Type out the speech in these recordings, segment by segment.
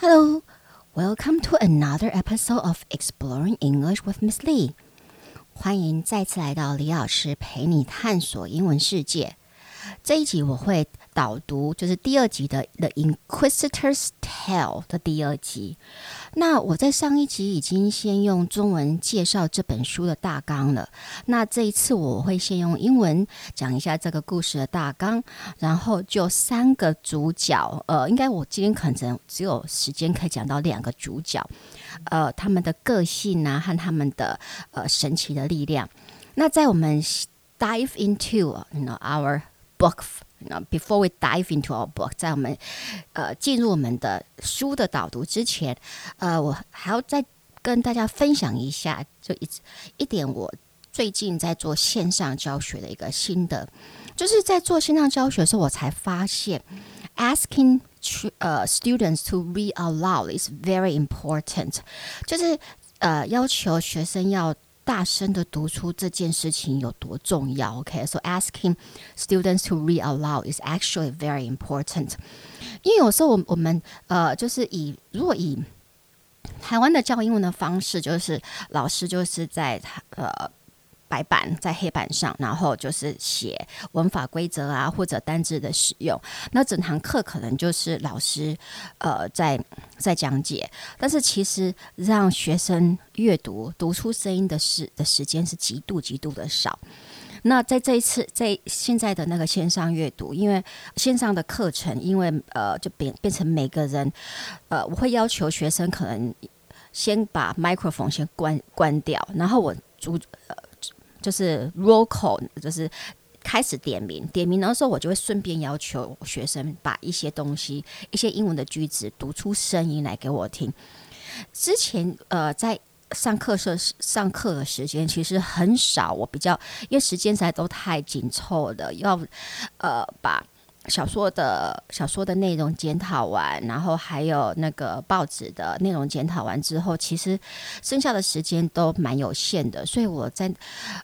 Hello, welcome to another episode of Exploring English with Miss Lee. 欢迎再次来到李老师陪你探索英文世界。这一集我会 导读，就是第二集的《The Inquisitor's Tale》的第二集。那我在上一集已经先用中文介绍这本书的大纲了。那这一次我会先用英文讲一下这个故事的大纲，然后就三个主角，呃，应该我今天可能只有时间可以讲到两个主角，呃，他们的个性啊和他们的呃神奇的力量。那在我们 dive into you know our book。那 before we dive into our book，在我们呃进入我们的书的导读之前，呃，我还要再跟大家分享一下，就一一点我最近在做线上教学的一个心得，就是在做线上教学的时候，我才发现 asking 呃 students to read aloud is very important，就是呃要求学生要。大声的读出这件事情有多重要？OK，so、asking students to read aloud is actually very important。因为有时候我我们呃，就是以如果以台湾的教英文的方式，就是老师就是在呃。白板在黑板上，然后就是写文法规则啊，或者单字的使用。那整堂课可能就是老师呃在在讲解，但是其实让学生阅读读出声音的时的时间是极度极度的少。那在这一次在现在的那个线上阅读，因为线上的课程，因为呃就变变成每个人呃我会要求学生可能先把 microphone 先关关掉，然后我主呃。就是 roll call，就是开始点名。点名的时候，我就会顺便要求学生把一些东西、一些英文的句子读出声音来给我听。之前呃，在上课时上课的时间其实很少，我比较因为时间实在都太紧凑了，要呃把。小说的小说的内容检讨完，然后还有那个报纸的内容检讨完之后，其实剩下的时间都蛮有限的，所以我在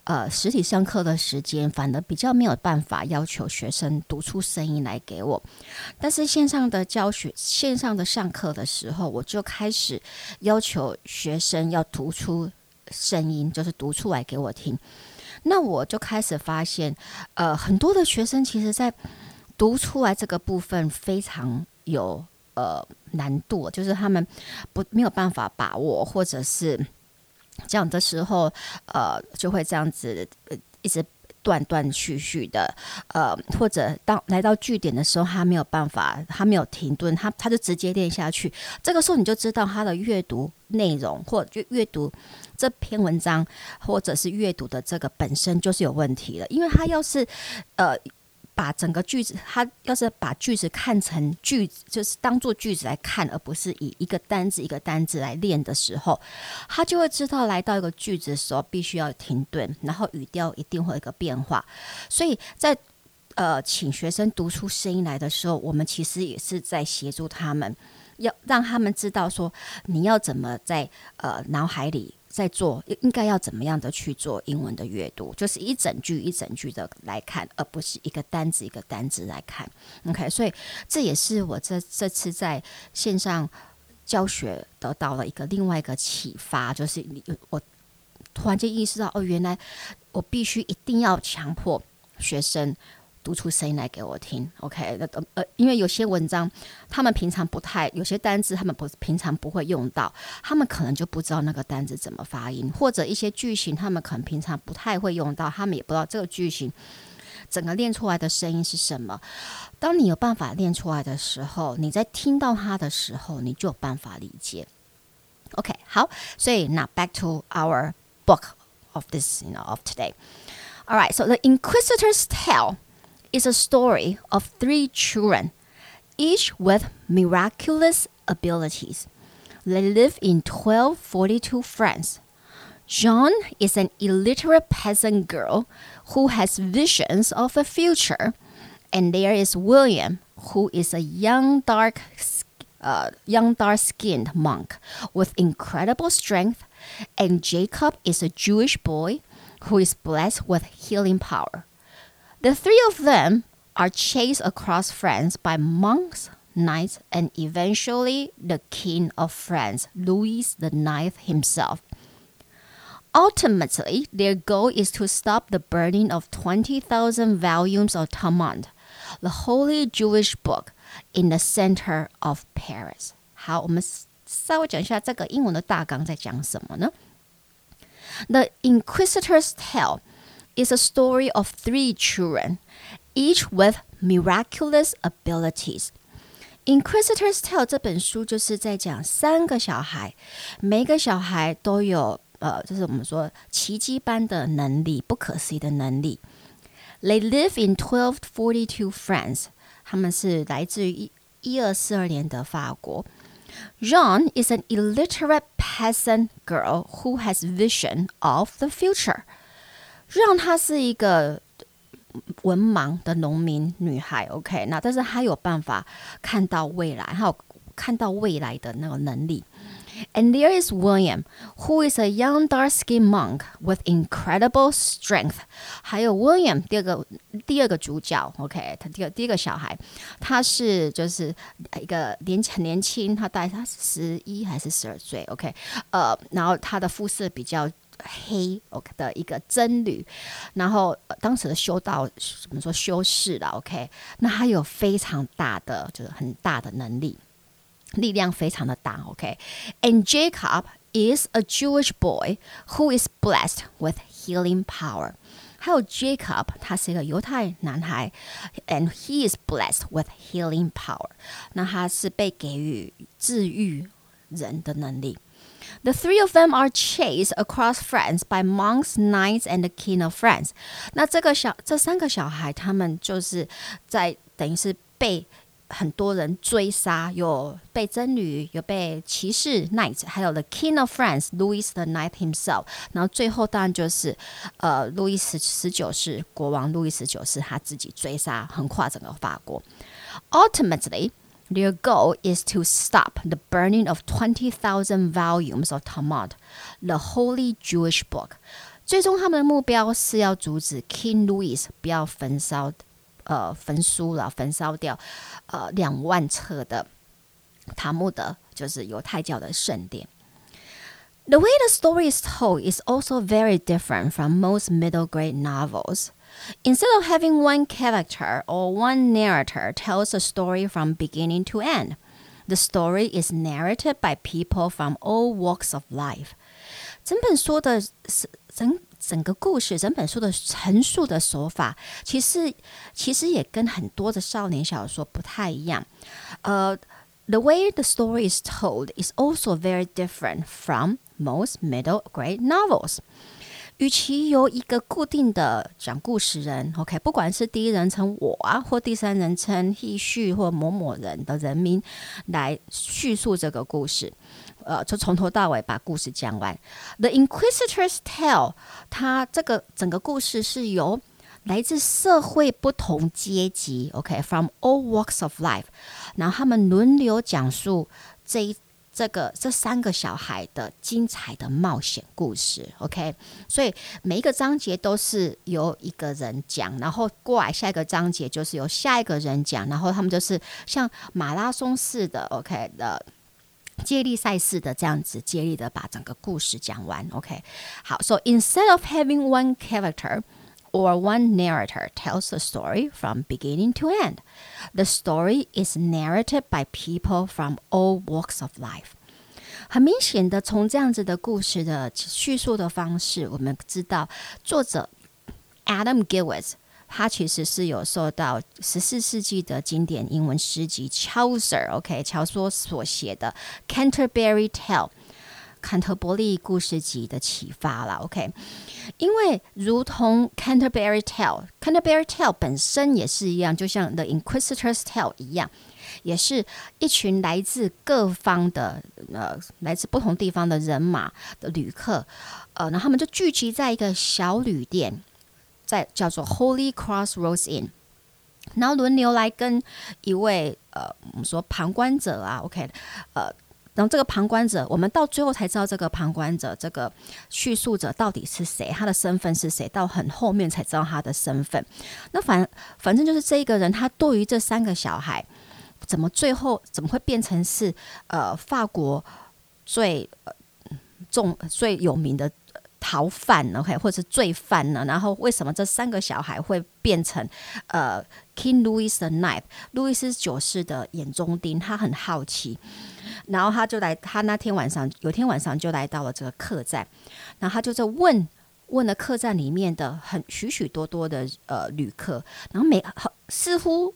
呃实体上课的时间反而比较没有办法要求学生读出声音来给我，但是线上的教学、线上的上课的时候，我就开始要求学生要读出声音，就是读出来给我听。那我就开始发现，呃，很多的学生其实，在读出来这个部分非常有呃难度，就是他们不没有办法把握，或者是讲的时候呃就会这样子一直断断续续的呃，或者当来到句点的时候，他没有办法，他没有停顿，他他就直接念下去。这个时候你就知道他的阅读内容或者阅读这篇文章，或者是阅读的这个本身就是有问题的，因为他要是呃。把整个句子，他要是把句子看成句子，就是当做句子来看，而不是以一个单字一个单字来练的时候，他就会知道来到一个句子的时候必须要停顿，然后语调一定会有一个变化。所以在呃请学生读出声音来的时候，我们其实也是在协助他们，要让他们知道说你要怎么在呃脑海里。在做应该要怎么样的去做英文的阅读，就是一整句一整句的来看，而不是一个单字一个单字来看。OK，所以这也是我这这次在线上教学得到了一个另外一个启发，就是你我突然间意识到，哦，原来我必须一定要强迫学生。读出声音来给我听，OK？那呃，因为有些文章他们平常不太，有些单字他们不平常不会用到，他们可能就不知道那个单字怎么发音，或者一些句型他们可能平常不太会用到，他们也不知道这个句型整个练出来的声音是什么。当你有办法练出来的时候，你在听到它的时候，你就有办法理解。OK，好，所以那 back to our book of this, you know, of today. All right, so the Inquisitor's Tale. Is a story of three children, each with miraculous abilities. They live in 1242 France. Jean is an illiterate peasant girl who has visions of a future. And there is William, who is a young dark uh, young dark-skinned monk with incredible strength, and Jacob is a Jewish boy who is blessed with healing power. The three of them are chased across France by monks knights, and eventually the king of France, Louis the Ninth himself. Ultimately, their goal is to stop the burning of 20,000 volumes of Talmud, the holy Jewish book, in the center of Paris. 好，我们稍微讲一下这个英文的大纲在讲什么呢？The Inquisitor's Tale is a story of three children, each with miraculous abilities. Inquisitor's Tale 这本书就是在讲三个小孩，每个小孩都有呃，就是我们说奇迹般的能力，不可思议的能力。They live in 1242 France，他们是来自于一一二四二年的法国。Jean is an illiterate peasant girl who has vision of the future。 让她是一个文盲的农民女孩，OK，那但是她有办法看到未来，还有看到未来的那个能力。And there is William, who is a young dark-skinned monk with incredible strength. 还有 William 第二个第二个主角，OK，他第二第一个小孩，他是就是一个年很年轻，他大概他十一还是十二岁，OK，呃，然后他的肤色比较黑，OK 的一个僧侣，然后、当时的修道怎么说修士了，OK，那他有非常大的就是很大的能力。力量非常的大，OK。And Jacob is a Jewish boy who is blessed with healing power。还有 Jacob，他是一个犹太男孩，and he is blessed with healing power。那他是被给予治愈人的能力。The three of them are chased across France by monks, knights, and the king of France。那这个小这三个小孩，他们就是在等于是被。很多人追杀，有被僧侣，有被骑士 knight，还有 the King of France Louis the Ninth himself。然后最后当然就是呃，路易十十九世国王路易十九世他自己追杀，横跨整个法国。Ultimately, their goal is to stop the burning of twenty thousand volumes of Talmud, the holy Jewish book。最终他们的目标是要阻止 King Louis 不要焚烧。呃，焚书了，焚烧掉，呃，两万册的塔木德，就是犹太教的圣典。The way the story is told is also very different from most middle grade novels. Instead of having one character or one narrator tells a story from beginning to end, the story is narrated by people from all walks of life. 整本书的是整。整个故事，整本书的陈述的手法，其实其实也跟很多的少年小说不太一样。呃、uh,，the way the story is told is also very different from most middle grade novels。 与其由一个固定的讲故事人，OK，不管是第一人称我啊，或第三人称 he、she 或某某人的人名来叙述这个故事。呃，就从头到尾把故事讲完。The Inquisitor's Tale，它这个整个故事是由来自社会不同阶级，OK，from、all walks of life，然后他们轮流讲述这一这个这三个小孩的精彩的冒险故事，OK。所以每一个章节都是由一个人讲，然后过来下一个章节就是由下一个人讲，然后他们就是像马拉松似的，OK 的。接力赛似的这样子，接力的把整个故事讲完。OK，好，So instead of having one character or one narrator tells the story from beginning to end, the story is narrated by people from all walks of life。很明显的，从这样子的故事的叙述的方式，我们知道作者 Adam Gillis。他其实是有受到十四世纪的经典英文诗集乔瑟，OK，乔索所写的《Canterbury Tale》 坎特伯利故事集的启发了，OK。因为如同《Canterbury Tale》，《Canterbury Tale》本身也是一样，就像《The Inquisitor's Tale》一样，也是一群来自各方的呃，来自不同地方的人马的旅客，呃，然后他们就聚集在一个小旅店。在叫做 Holy Cross Rose Inn，然后轮流来跟一位呃，我们说旁观者啊，OK，呃，然后这个旁观者，我们到最后才知道这个旁观者，这个叙述者到底是谁，他的身份是谁，到很后面才知道他的身份。那反反正就是这一个人，他对于这三个小孩怎么最后怎么会变成是呃法国最呃重最有名的逃犯？OK，或者是罪犯呢？然后为什么这三个小孩会变成呃 King Louis the Ninth，路易斯九世的眼中钉？他很好奇，然后他就来，他那天晚上有天晚上就来到了这个客栈，然后他就在问问了客栈里面的很许许多多的呃旅客，然后每似乎。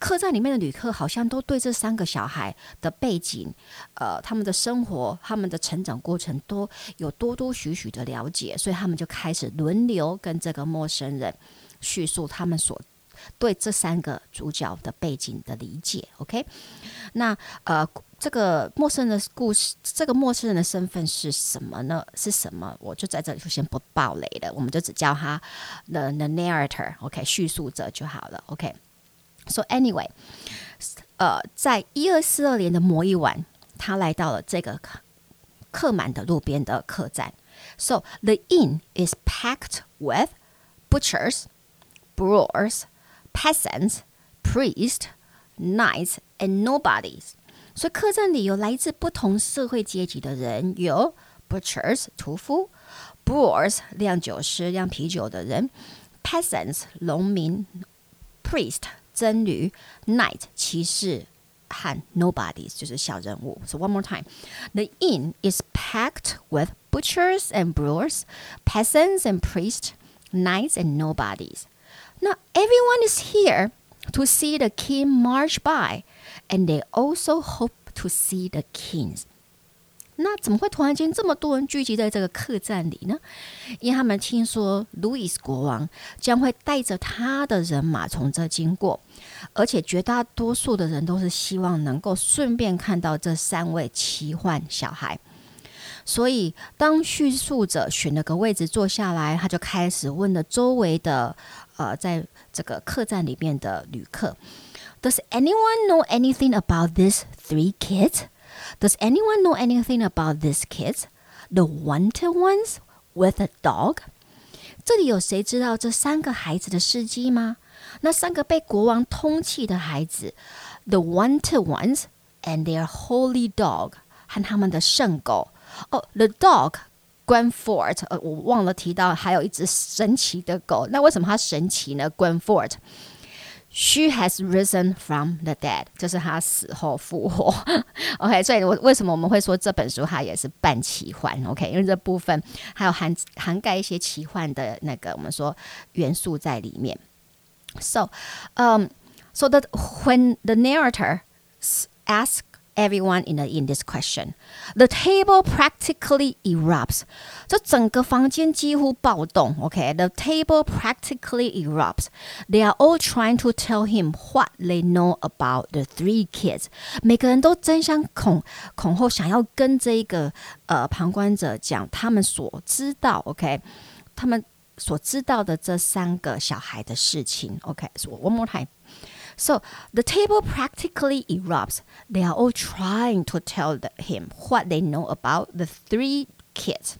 客栈里面的旅客好像都对这三个小孩的背景、呃，他们的生活、他们的成长过程都有多多许许的了解，所以他们就开始轮流跟这个陌生人叙述他们所对这三个主角的背景的理解。OK，那呃，这个陌生人的故事，这个陌生人的身份是什么呢？是什么？我就在这里就先不爆雷了，我们就只叫他 the the narrator，OK，叙述者就好了，OK。So anyway，呃，在一二四二年的某一晚，他来到了这个客满的路边的客栈。So the inn is packed with butchers, brewers, peasants, priests, knights, and nobodies。所以客栈里有来自不同社会阶级的人，有 butchers 屠夫，brewers 酿酒师酿啤酒的人，peasants 农民，priest。僧侣，knight 骑士和 nobodies 就是小人物。So one more time, the inn is packed with butchers and brewers, peasants and priests, knights and nobodies. Now everyone is here to see the king march by, And they also hope to see the kings. 那怎么会突然间这么多人聚集在这个客栈里呢？因为他们听说路易斯国王将会带着他的人马从这经过，而且绝大多数的人都是希望能够顺便看到这三位奇幻小孩。所以，当叙述者选了个位置坐下来，他就开始问了周围的呃，在这个客栈里面的旅客 ：Does anyone know anything about these three kids? Does anyone know anything about these kids? The wanted ones with a dog? 这里有谁知道这三个孩子的事迹吗？那三个被国王通缉的孩子，the wanted ones and their holy dog，和他们的圣狗。哦、oh，the dog Gwenfort，呃，我忘了提到还有一只神奇的狗。那为什么它神奇呢？Gwenfort。 She has risen from the dead，就是她死后复活。 OK，所以我为什么我们会说这本书它也是半奇幻？OK，因为这部分还有涵涵盖一些奇幻的那个我们说元素在里面。So，嗯、um,，so that when the narrator asks Everyone in the in this question, the table practically erupts. 这整个房间几乎暴动。OK, the table practically erupts. They are all trying to tell him what they know about the three kids. 每个人都争相恐恐后，想要跟这个呃旁观者讲他们所知道。OK，他们所知道的这三个小孩的事情。OK, so one more time. So the table practically erupts. They are all trying to tell the, him what they know about the three kids.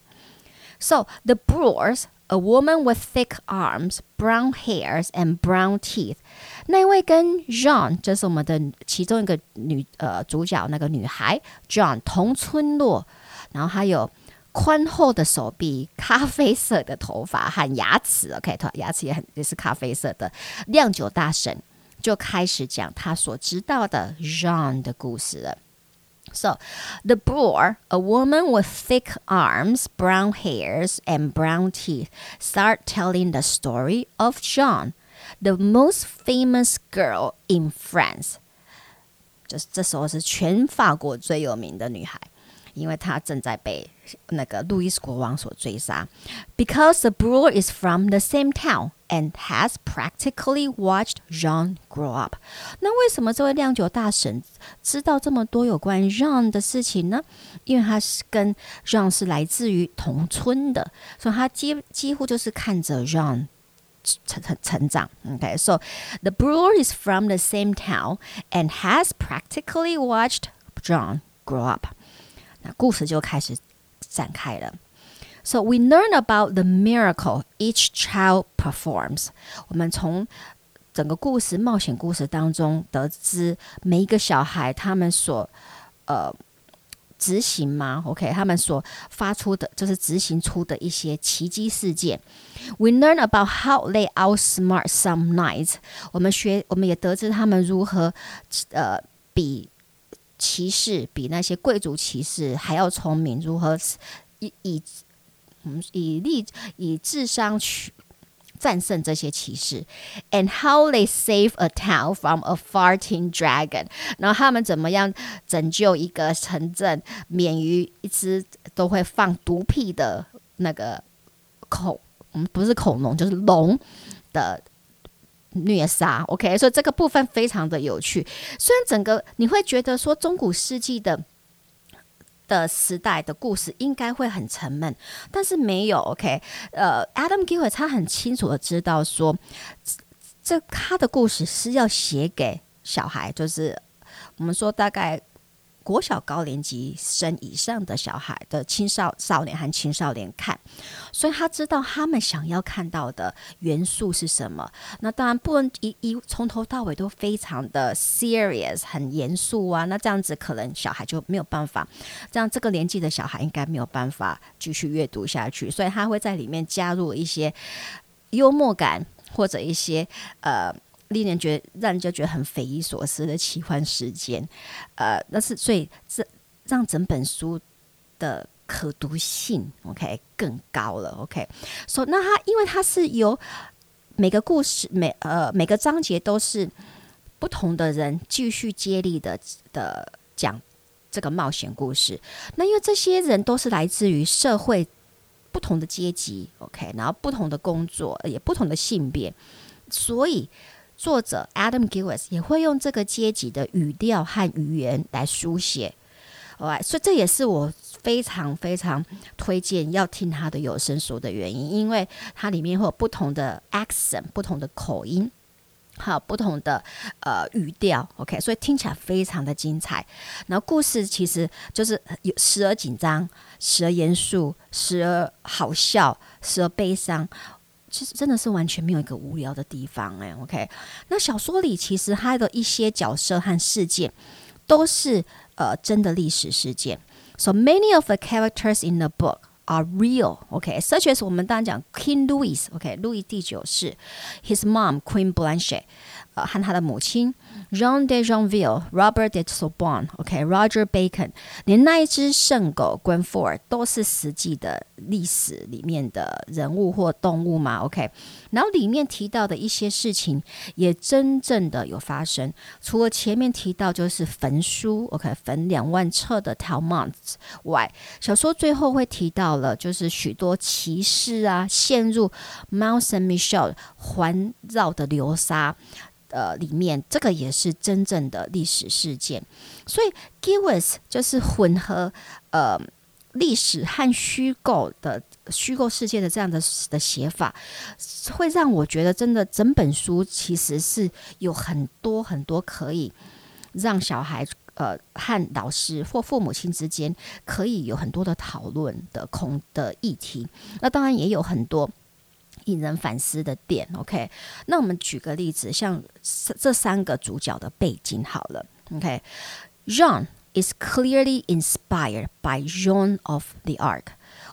So the brewers, a woman with thick arms, brown hairs, and brown teeth. 那位跟 Jean 就是我们的其中一个女呃主角那个女孩 Jean 同村落，然后还有宽厚的手臂、咖啡色的头发和牙齿。OK，牙齿也很也是咖啡色的。酿酒大神。 就开始讲他所知道的 Jean 的故事了。So, the brewer, a woman with thick arms, brown hairs, and brown teeth, start telling the story of Jean, the most famous girl in France. 这这时候是全法国最有名的女孩。因为他正在被那个路易斯国王所追杀，because the brewer is from the same town and has practically watched Jean grow up。那为什么这位酿酒大神知道这么多有关 Jean 的事情呢？因为他是跟 Jean 是来自于同村的，所以他几几乎就是看着 Jean 成成成长。OK，so the brewer is from the same town and has practically watched Jean grow up。那故事就开始展开了。 So we learn about the miracle each child performs。我们从 整个故事冒险故事当中得知每一个小孩他们所呃执行吗？OK，他们所发出的就是执行出的一些奇迹事件。We learn about how they outsmart some knights。我们学，我们也得知他们如何呃比骑士比那些贵族骑士还要聪明，如何以以 以力以智商去。战胜这些骑士，and how they save a town from a farting dragon。然后他们怎么样拯救一个城镇，免于一只都会放毒屁的那个恐，嗯，不是恐龙，就是龙的虐杀。OK，所以这个部分非常的有趣。虽然整个你会觉得说中古世纪的。的时代的故事应该会很沉闷，但是没有。OK，呃，Adam g i l e r 他很清楚的知道说，这他的故事是要写给小孩，就是我们说大概。国小高年级生以上的小孩的青少少年和青少年看，所以他知道他们想要看到的元素是什么。那当然不能一一从头到尾都非常的 serious 很严肃啊，那这样子可能小孩就没有办法，这样这个年纪的小孩应该没有办法继续阅读下去，所以他会在里面加入一些幽默感或者一些呃。令人觉得让人家觉得很匪夷所思的奇幻事件，呃，那是所以这让整本书的可读性 OK 更高了 OK。所那它因为它是由每个故事每呃每个章节都是不同的人继续接力的的讲这个冒险故事。那因为这些人都是来自于社会不同的阶级 OK，然后不同的工作也不同的性别，所以。作者 Adam Gilbert 也会用这个阶级的语调和语言来书写，OK，所以这也是我非常非常推荐要听他的有声书的原因，因为它里面会有不同的 accent、不同的口音，还有不同的呃语调，OK，所以听起来非常的精彩。然后故事其实就是有时而紧张，时而严肃，时而好笑，时而悲伤。其实真的是完全没有一个无聊的地方哎，OK。那小说里其实它的一些角色和事件都是呃真的历史事件。So many of the characters in the book are real, OK. Such as 我们当然讲 King Louis. OK, Louis 第九世，His mom Queen Blanche，呃。和他的母亲 Jean de Jonville、Robert de Sorbonne，OK，Roger Bacon，连那一只圣狗 Gwenfor 都是实际的历史里面的人物或动物嘛，OK。然后里面提到的一些事情也真正的有发生，除了前面提到就是焚书，OK，焚两万册的 Talmud 外，小说最后会提到了就是许多骑士啊陷入 Mont Saint-Michel 环绕的流沙。呃，里面这个也是真正的历史事件，所以 Give Us 就是混合呃历史和虚构的虚构世界的这样的的写法，会让我觉得真的整本书其实是有很多很多可以让小孩呃和老师或父母亲之间可以有很多的讨论的空的议题，那当然也有很多。引人反思的点，OK。那我们举个例子，像这三个主角的背景好了，OK。Jean is clearly inspired by Joan of the Ark。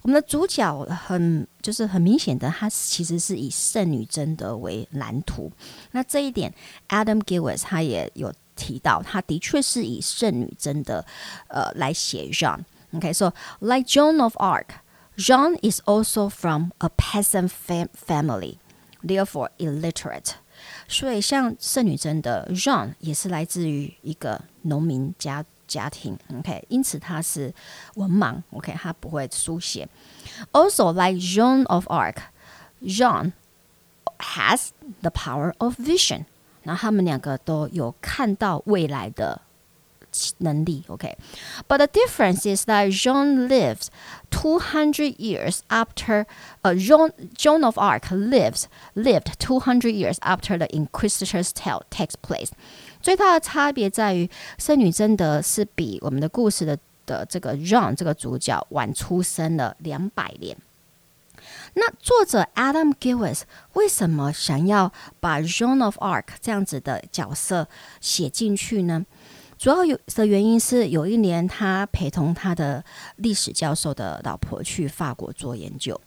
我们的主角很就是很明显的，他其实是以圣女贞德为蓝图。那这一点，Adam Gilbert 他也有提到，他的确是以圣女贞德呃来写 John。OK，so like Joan of Ark。Jean is also from a peasant fam family, therefore illiterate。所以像圣女贞德 Jean 也是来自于一个农民家家庭，OK，因此他是文盲，OK，他不会书写。Also like Joan of Arc, Jean has the power of vision。那他们两个都有看到未来的。 能力，OK，but、okay. the difference is that Jean lives two hundred years after，呃、uh,，Joan Joan of Arc lives lived two hundred years after the Inquisitor's tale takes place。最大的差别在于，圣女贞德是比我们的故事的的这个 Jean 这个主角晚出生了两百年。 那作者 Adam Gillis 为什么想要把 Joan of Arc 这样子的角色写进去呢？ 主要有的原因是，有一年他陪同他的历史教授的老婆去法国做研究。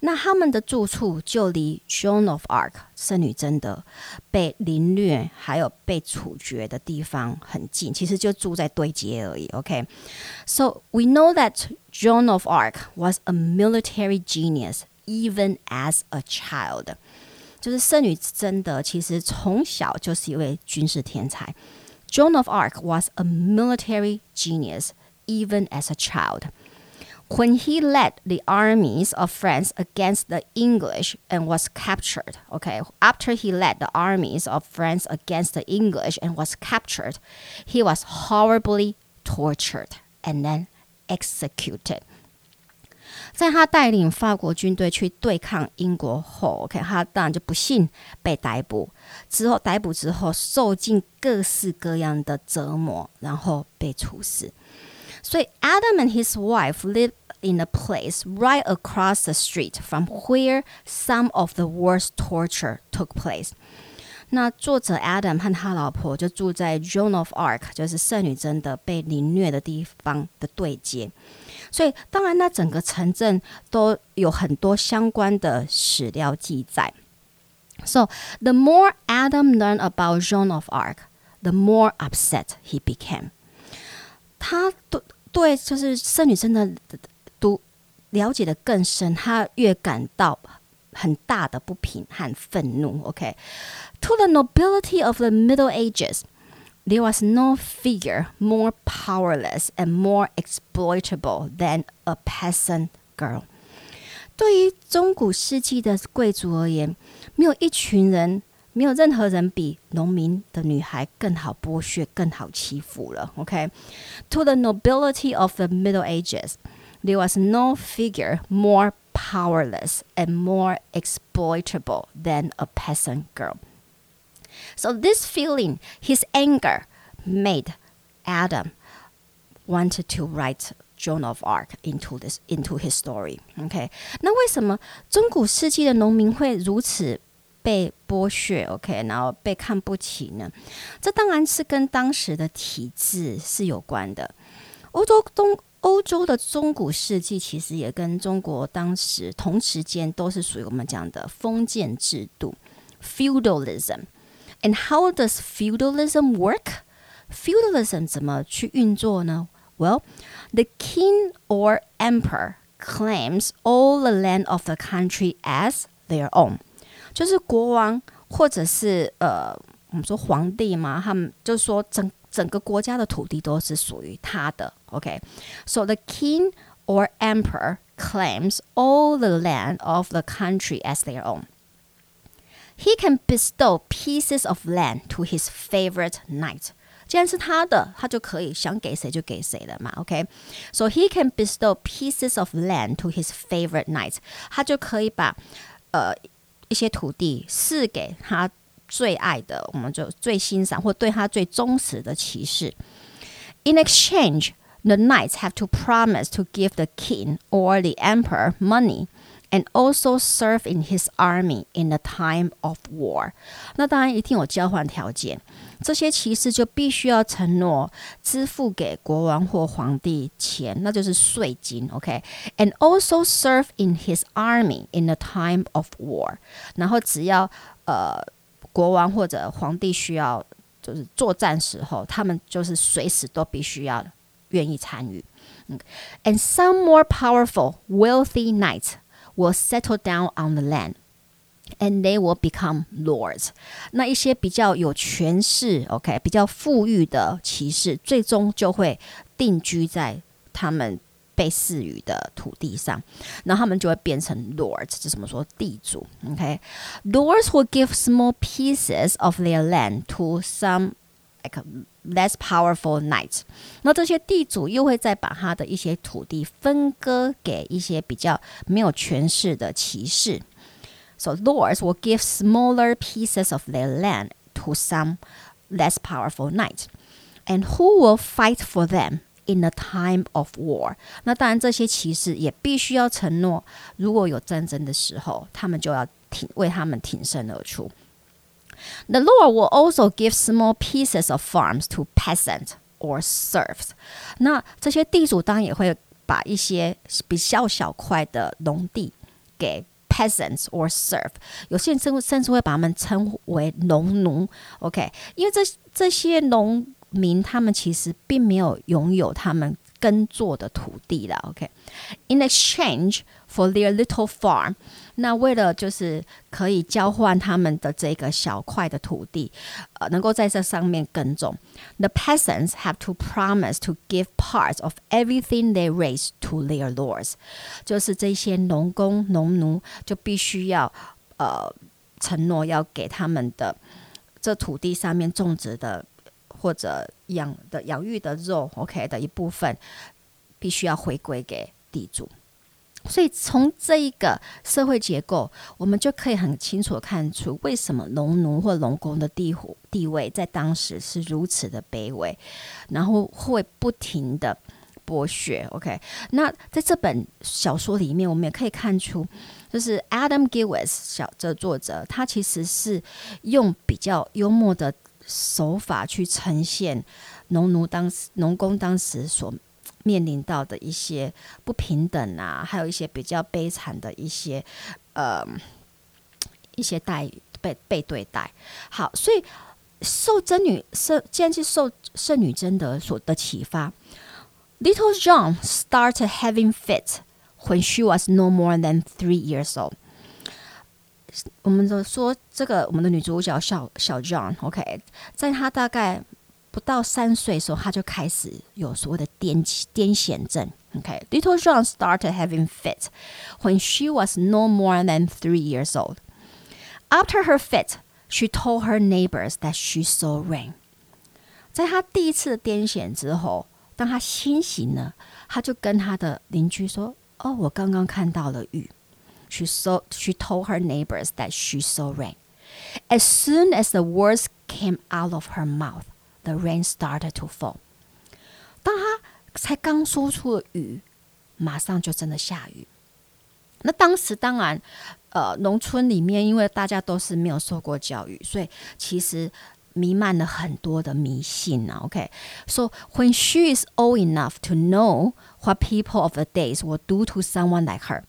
那他们的住处就离 Joan of Arc 圣女贞德被凌虐还有被处决的地方很近，其实就住在对街而已。OK，so we know that Joan of Arc was a military genius even as a child。就是圣女贞德其实从小就是一位军事天才。Joan of Arc was a military genius even as a child. When he led the armies of France against the English and was captured, okay, after he led the armies of France against the English and was captured, he was horribly tortured and then executed. 在他带领法国军队去对抗英国后，OK，他当然就不幸被逮捕。之后逮捕之后，受尽各式各样的折磨，然后被处死。所以，Adam and his wife live in a place right across the street from where some of the worst torture took place。那作者 Adam 和他老婆就住在 Joan of Arc，就是圣女贞德被凌虐的地方的对街。所以，当然，那整个城镇都有很多相关的史料记载。So, the more Adam learned about Joan of Arc, the more upset he became。他都。对，就是圣女贞德读了解的更深，他越感到很大的不平和愤怒。OK，to、okay? the nobility of the Middle Ages, there was no figure more powerless and more exploitable than a peasant girl。对于中古世纪的贵族而言，没有一群人。没有任何人比农民的女孩更好剥削、更好欺负了。OK，to、okay? the nobility of the Middle Ages, there was no figure more powerless and more exploitable than a peasant girl. So this feeling, his anger, made Adam wanted to write Joan of Arc into this into his story. OK，那为什么中古世纪的农民会如此？被剥削，OK，然后被看不起呢？这当然是跟当时的体制是有关的。欧洲东欧洲的中古世纪其实也跟中国当时同时间都是属于我们讲的封建制度 （feudalism）。 And how does feudalism work? Feudalism 怎么去运作呢？Well, the king or emperor claims all the land of the country as their own. 就是国王或者是呃，我们说皇帝嘛，他们就是说整整个国家的土地都是属于他的。OK，so、okay? the king or emperor claims all the land of the country as their own. He can bestow pieces of land to his favorite knight. 既然是他的，他就可以想给谁就给谁了嘛。OK，so、okay? he can bestow pieces of land to his favorite knight. 他就可以把呃。一些土地赐给他最爱的，我们就最欣赏或对他最忠实的骑士。In exchange, the knights have to promise to give the king or the emperor money. And also serve in his army in the time of war。那当然一定有交换条件，这些骑士就必须要承诺支付给国王或皇帝钱，那就是税金。OK，and also serve in his army in the time of war。然后只要呃国王或者皇帝需要就是作战时候，他们就是随时都必须要愿意参与。And some more powerful, wealthy knights。 will settle down on the land, and they will become lords。那一些比较有权势，OK，比较富裕的骑士，最终就会定居在他们被赐予的土地上，然后他们就会变成 lords，这怎么说地主？OK，lords、okay? will give small pieces of their land to some like less powerful knights，那这些地主又会再把他的一些土地分割给一些比较没有权势的骑士。So lords will give smaller pieces of their land to some less powerful knights. And who will fight for them in a time of war。那当然，这些骑士也必须要承诺，如果有战争的时候，他们就要挺为他们挺身而出。 The Lord will also give small pieces of farms to peasants or serfs。那这些地主当然也会把一些比较小块的农地给 peasants or serf。有些人甚甚至会把他们称为农奴。OK，因为这这些农民他们其实并没有拥有他们耕作的土地了。OK，in exchange for their little farm。那为了就是可以交换他们的这个小块的土地，呃，能够在这上面耕种，the peasants have to promise to give parts of everything they raise to their lords，就是这些农工农奴就必须要呃承诺要给他们的这土地上面种植的或者养的养育的肉，OK 的一部分，必须要回归给地主。 所以从这一个社会结构，我们就可以很清楚看出，为什么农奴或农工的地地位在当时是如此的卑微，然后会不停的剥削。OK，那在这本小说里面，我们也可以看出，就是 Adam Gillis 小这作者，他其实是用比较幽默的手法去呈现农奴当时农工当时所。面临到的一些不平等啊，还有一些比较悲惨的一些呃一些待遇被被对待。好，所以受真女圣，既然是受圣女贞德所的启发，Little John started having fit when she was no more than three years old。我们就说这个我们的女主角小小 John，OK，在她大概。不到三岁的时候，他就开始有所谓的癫癫痫症。OK，Little John started having fits when she was no more than three years old. After her fit, she told her neighbors that she saw rain. 在他第一次的癫痫之后，当他清醒了，他就跟他的邻居说：“哦，我刚刚看到了雨。” She saw. She told her neighbors that she saw rain. As soon as the words came out of her mouth. The rain started to fall。当他才刚说出了雨，马上就真的下雨。那当时当然，呃，农村里面因为大家都是没有受过教育，所以其实弥漫了很多的迷信啊。OK，so when she is old enough to know what people of the days will do to someone like her,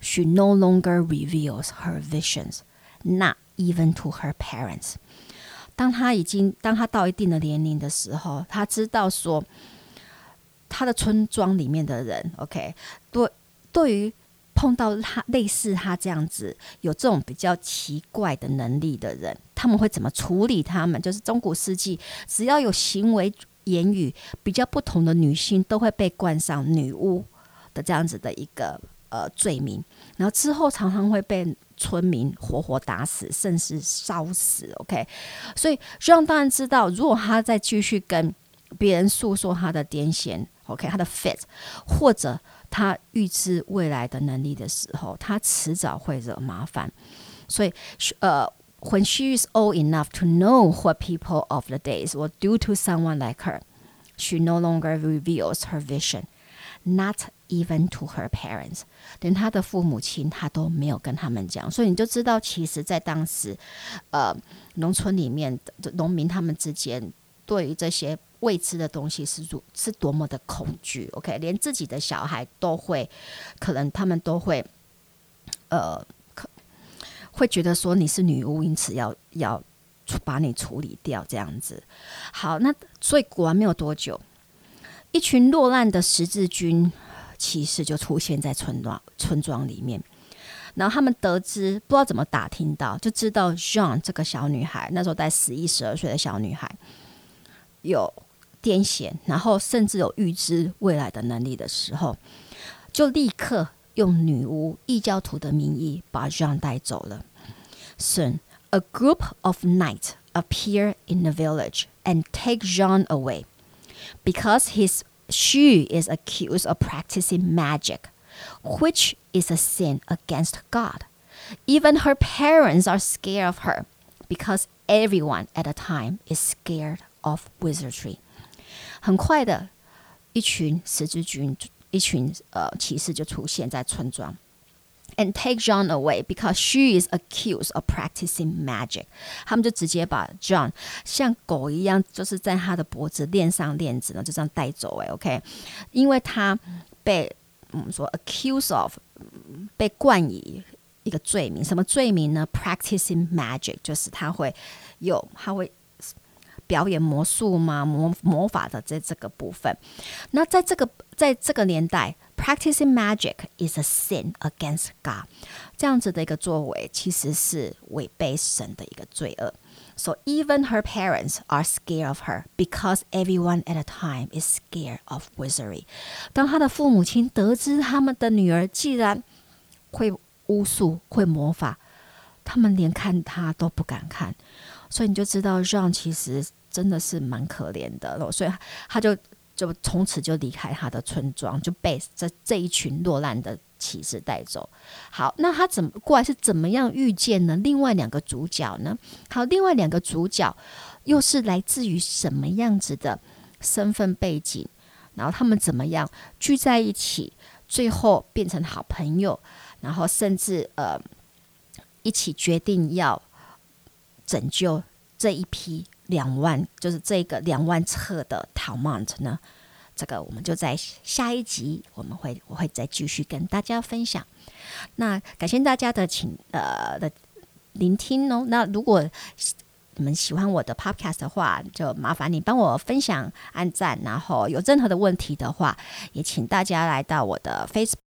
she no longer reveals her visions, not even to her parents. 当他已经，当他到一定的年龄的时候，他知道说，他的村庄里面的人，OK，对，对于碰到他类似他这样子有这种比较奇怪的能力的人，他们会怎么处理他们？就是中古世纪，只要有行为言语比较不同的女性，都会被冠上女巫的这样子的一个呃罪名，然后之后常常会被。村民活活打死，甚至烧死。OK，所以 John 当然知道，如果他再继续跟别人诉说他的癫痫，OK，他的 fit，或者他预知未来的能力的时候，他迟早会惹麻烦。所以，呃，When she is old enough to know what people of the days will do to someone like her, she no longer reveals her vision, not even to her parents，连他的父母亲他都没有跟他们讲，所以你就知道，其实，在当时，呃，农村里面的农民他们之间对于这些未知的东西是如是多么的恐惧。OK，连自己的小孩都会，可能他们都会，呃，可会觉得说你是女巫，因此要要把你处理掉这样子。好，那所以果然没有多久，一群落难的十字军。骑士就出现在村庄村庄里面，然后他们得知不知道怎么打听到，就知道 Jean 这个小女孩那时候在十一十二岁的小女孩有癫痫，然后甚至有预知未来的能力的时候，就立刻用女巫异教徒的名义把 Jean 带走了。Soon, a group of knights appear in the village and take Jean away because his She is accused of practicing magic, which is a sin against God. Even her parents are scared of her because everyone at the time is scared of wizardry. 很快的， 一群十字军，一群呃骑士就出现在村庄 ，and take John away because she is accused of practicing magic。他们就直接把 John 像狗一样，就是在他的脖子链上链子呢，就这样带走。哎，OK，因为他被我们说 accused of 被冠以一个罪名，什么罪名呢？practicing magic 就是他会有，他会。表演魔术吗？魔魔法的这这个部分，那在这个在这个年代 ，practicing magic is a sin against God，这样子的一个作为其实是违背神的一个罪恶。So even her parents are scared of her because everyone at a time is scared of wizardry。当她的父母亲得知他们的女儿既然会巫术、会魔法，他们连看她都不敢看。所以你就知道，John 其实。真的是蛮可怜的，所以他就 就从此就离开他的村庄，就被这这一群落难的骑士带走。好，那他怎么过来是怎么样遇见呢？另外两个主角呢？好，另外两个主角又是来自于什么样子的身份背景？然后他们怎么样聚在一起，最后变成好朋友，然后甚至呃一起决定要拯救这一批。两万就是这个两万册的 Talmont 呢，这个我们就在下一集我们会我会再继续跟大家分享。那感谢大家的请呃的聆听哦。那如果你们喜欢我的 Podcast 的话，就麻烦你帮我分享、按赞，然后有任何的问题的话，也请大家来到我的 Facebook。